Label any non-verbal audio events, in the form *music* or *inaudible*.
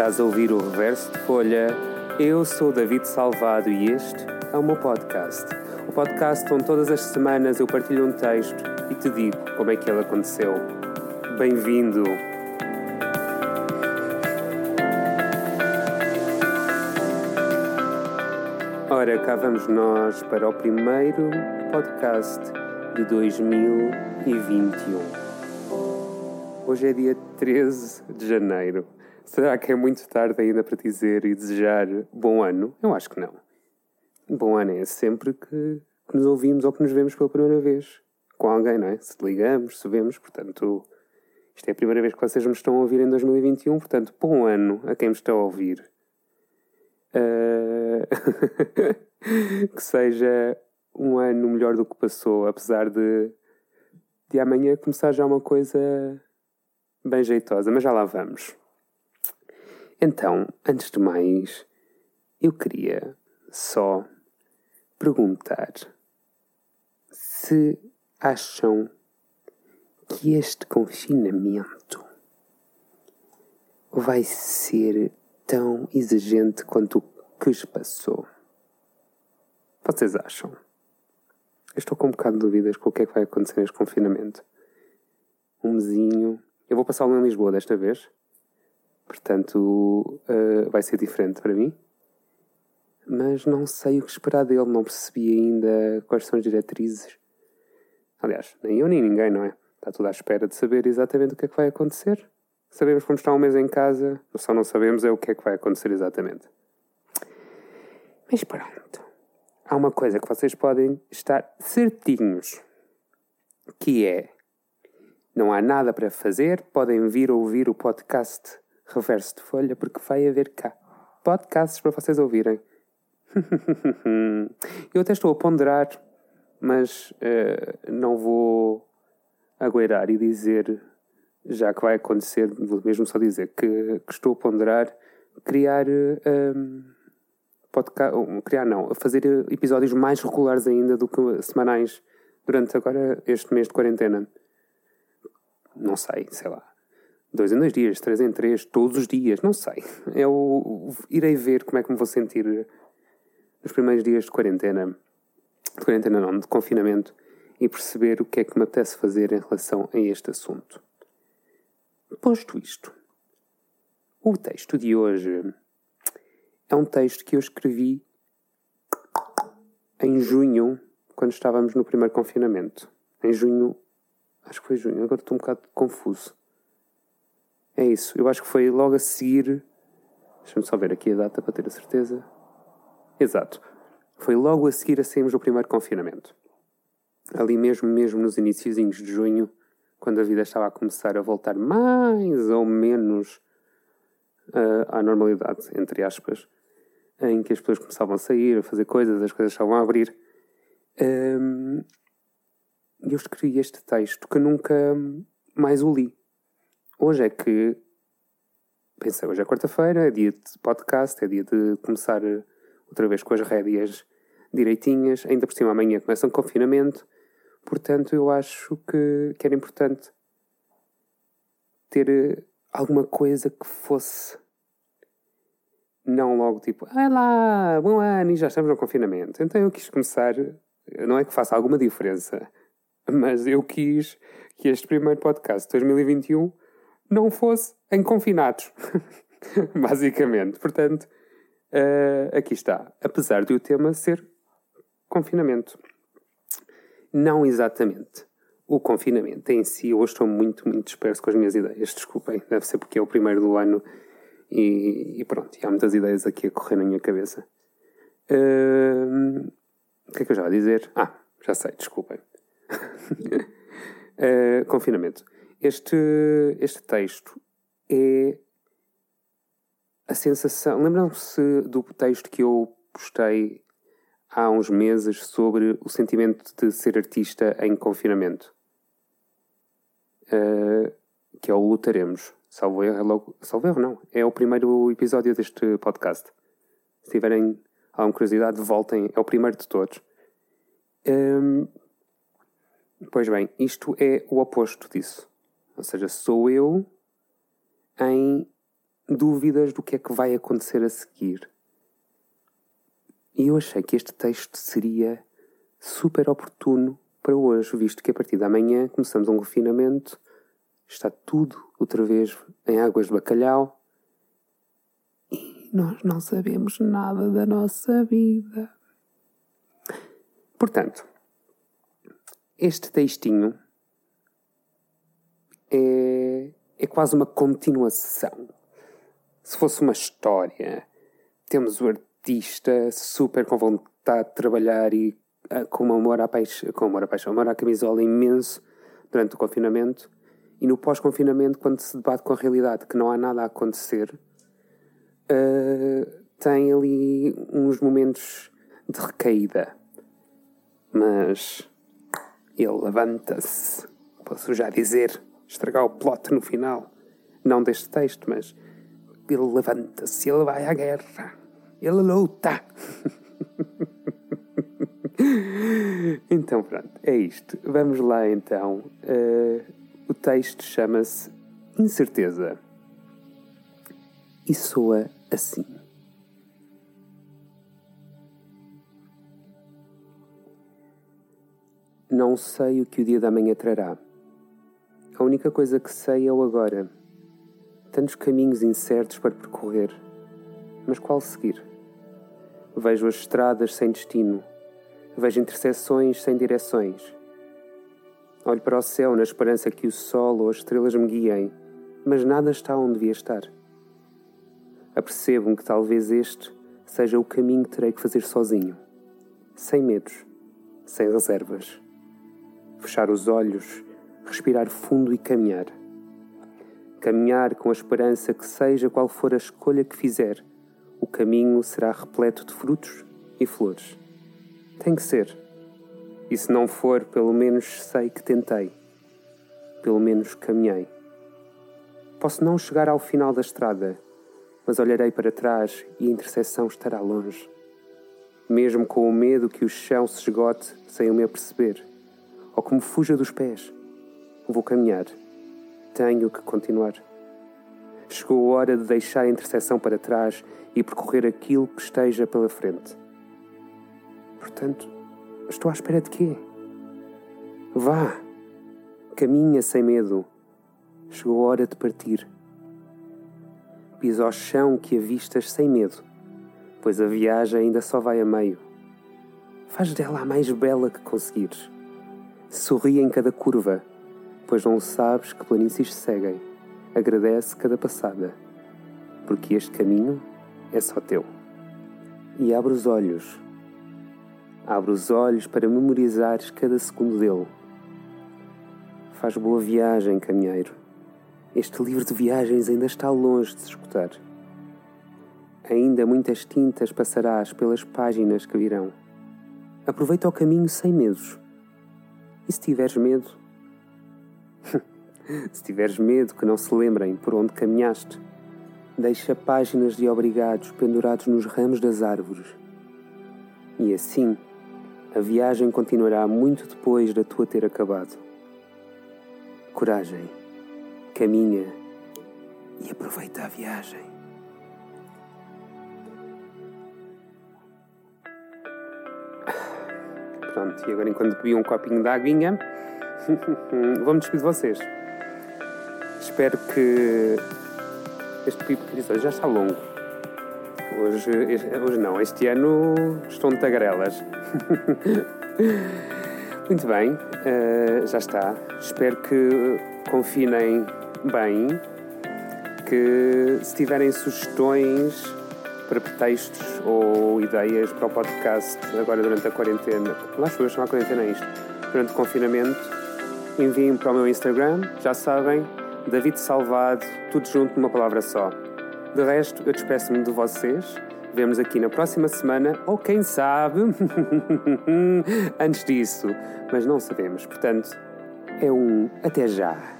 Estás a ouvir o Reverso de Folha. Eu sou David Salvado e este é o meu podcast. O podcast onde todas as semanas eu partilho um texto e te digo como é que ele aconteceu. Bem-vindo! Ora, cá vamos nós para o primeiro podcast de 2021. Hoje é dia 13 de janeiro. Será que é muito tarde ainda para dizer e desejar bom ano? Eu acho que não. Bom ano é sempre que, que nos ouvimos ou que nos vemos pela primeira vez com alguém, não é? Se ligamos, se vemos, portanto, isto é a primeira vez que vocês me estão a ouvir em 2021, portanto, bom ano a quem me está a ouvir. Uh... *laughs* que seja um ano melhor do que passou, apesar de, de amanhã começar já uma coisa bem jeitosa, mas já lá vamos. Então, antes de mais, eu queria só perguntar se acham que este confinamento vai ser tão exigente quanto o que se passou. Vocês acham? Eu estou com um bocado de dúvidas com o que é que vai acontecer neste confinamento. Um mesinho. Eu vou passá-lo em Lisboa desta vez. Portanto, uh, vai ser diferente para mim. Mas não sei o que esperar dele. Não percebi ainda quais são as diretrizes. Aliás, nem eu nem ninguém, não é? Está tudo à espera de saber exatamente o que é que vai acontecer. Sabemos que vamos estar um mês em casa, só não sabemos é o que é que vai acontecer exatamente. Mas pronto. Há uma coisa que vocês podem estar certinhos, que é não há nada para fazer, podem vir ouvir o podcast Reverso de Folha, porque vai haver cá podcasts para vocês ouvirem. *laughs* Eu até estou a ponderar, mas uh, não vou agueirar e dizer, já que vai acontecer, vou mesmo só dizer que, que estou a ponderar criar. Uh, podcast, criar não, fazer episódios mais regulares ainda do que semanais durante agora este mês de quarentena. Não sei, sei lá. Dois em dois dias, três em três, todos os dias, não sei. Eu irei ver como é que me vou sentir nos primeiros dias de quarentena. De quarentena não, de confinamento. E perceber o que é que me apetece fazer em relação a este assunto. Posto isto, o texto de hoje é um texto que eu escrevi em junho, quando estávamos no primeiro confinamento. Em junho, acho que foi junho, agora estou um bocado confuso. É isso, eu acho que foi logo a seguir. Deixa-me só ver aqui a data para ter a certeza. Exato. Foi logo a seguir a sairmos do primeiro confinamento. Ali mesmo, mesmo nos iníciozinhos de junho, quando a vida estava a começar a voltar mais ou menos uh, à normalidade, entre aspas em que as pessoas começavam a sair, a fazer coisas, as coisas estavam a abrir. Um, eu escrevi este texto que nunca mais o li. Hoje é que pensei, hoje é quarta-feira, é dia de podcast, é dia de começar outra vez com as rédeas direitinhas, ainda por cima amanhã começa um confinamento, portanto eu acho que, que era importante ter alguma coisa que fosse não logo tipo, ah lá, bom ano e já estamos no confinamento. Então eu quis começar, não é que faça alguma diferença, *laughs* mas eu quis que este primeiro podcast de 2021 não fosse em confinados, *laughs* basicamente. Portanto, uh, aqui está. Apesar de o tema ser confinamento. Não exatamente o confinamento em si. Hoje estou muito, muito disperso com as minhas ideias. Desculpem, deve ser porque é o primeiro do ano e, e, pronto, e há muitas ideias aqui a correr na minha cabeça. Uh, o que é que eu já vou dizer? Ah, já sei, desculpem. uh, *laughs* confinamento. Este, este texto é a sensação. Lembram-se do texto que eu postei há uns meses sobre o sentimento de ser artista em confinamento? Uh, que é o Lutaremos. Salvo erro, é logo. Salvo erro, não. É o primeiro episódio deste podcast. Se tiverem alguma curiosidade, voltem. É o primeiro de todos. Hum, pois bem, isto é o oposto disso. Ou seja, sou eu em dúvidas do que é que vai acontecer a seguir. E eu achei que este texto seria super oportuno para hoje, visto que a partir da manhã começamos um confinamento, está tudo outra vez em águas de bacalhau e nós não sabemos nada da nossa vida. Portanto, este textinho é, é quase uma continuação. Se fosse uma história, temos o artista super com vontade de trabalhar e uh, com amor à paixão, com amor à paixão, amor à camisola imenso durante o confinamento e no pós-confinamento, quando se debate com a realidade que não há nada a acontecer, uh, tem ali uns momentos de recaída. Mas ele levanta-se, posso já dizer, estragar o plot no final, não deste texto, mas ele levanta-se, ele vai à guerra, ele luta. *laughs* então pronto, é isto. Vamos lá então. Uh, o texto chama-se Incerteza e soa assim. Não sei o que o dia da manhã trará. A única coisa que sei é o agora. Tantos caminhos incertos para percorrer. Mas qual seguir? Vejo as estradas sem destino. Vejo interseções sem direções. Olho para o céu na esperança que o sol ou as estrelas me guiem, mas nada está onde devia estar. Apercebo-me que talvez este seja o caminho que terei que fazer sozinho, sem medos, sem reservas fechar os olhos, respirar fundo e caminhar. Caminhar com a esperança que, seja qual for a escolha que fizer, o caminho será repleto de frutos e flores. Tem que ser. E se não for, pelo menos sei que tentei. Pelo menos caminhei. Posso não chegar ao final da estrada, mas olharei para trás e a interseção estará longe. Mesmo com o medo que o chão se esgote sem eu me aperceber ou que me fuja dos pés. Vou caminhar. Tenho que continuar. Chegou a hora de deixar a interseção para trás e percorrer aquilo que esteja pela frente. Portanto, estou à espera de quê? Vá! Caminha sem medo. Chegou a hora de partir. Pisa ao chão que avistas sem medo, pois a viagem ainda só vai a meio. Faz dela a mais bela que conseguires. Sorri em cada curva, pois não sabes que planícies seguem. Agradece cada passada, porque este caminho é só teu. E abre os olhos. Abre os olhos para memorizares cada segundo dele. Faz boa viagem, caminheiro. Este livro de viagens ainda está longe de se escutar. Ainda muitas tintas passarás pelas páginas que virão. Aproveita o caminho sem medos e se tiveres medo? *laughs* se tiveres medo que não se lembrem por onde caminhaste, deixa páginas de obrigados pendurados nos ramos das árvores. E assim, a viagem continuará muito depois da tua ter acabado. Coragem, caminha e aproveita a viagem. *sighs* Pronto, e agora enquanto bebi um copinho de aguinha, *laughs* vou-me despedir de vocês. Espero que este pipo já está longo. Hoje, hoje não, este ano estão de tagarelas. *laughs* Muito bem, uh, já está. Espero que confinem bem, que se tiverem sugestões para pretextos ou ideias para o podcast agora durante a quarentena. Lá estou a chamar a quarentena isto. Durante o confinamento, enviem para o meu Instagram, já sabem, David Salvado, tudo junto numa palavra só. De resto, eu despeço-me de vocês. Vemos aqui na próxima semana, ou quem sabe, *laughs* antes disso, mas não sabemos. Portanto, é um até já.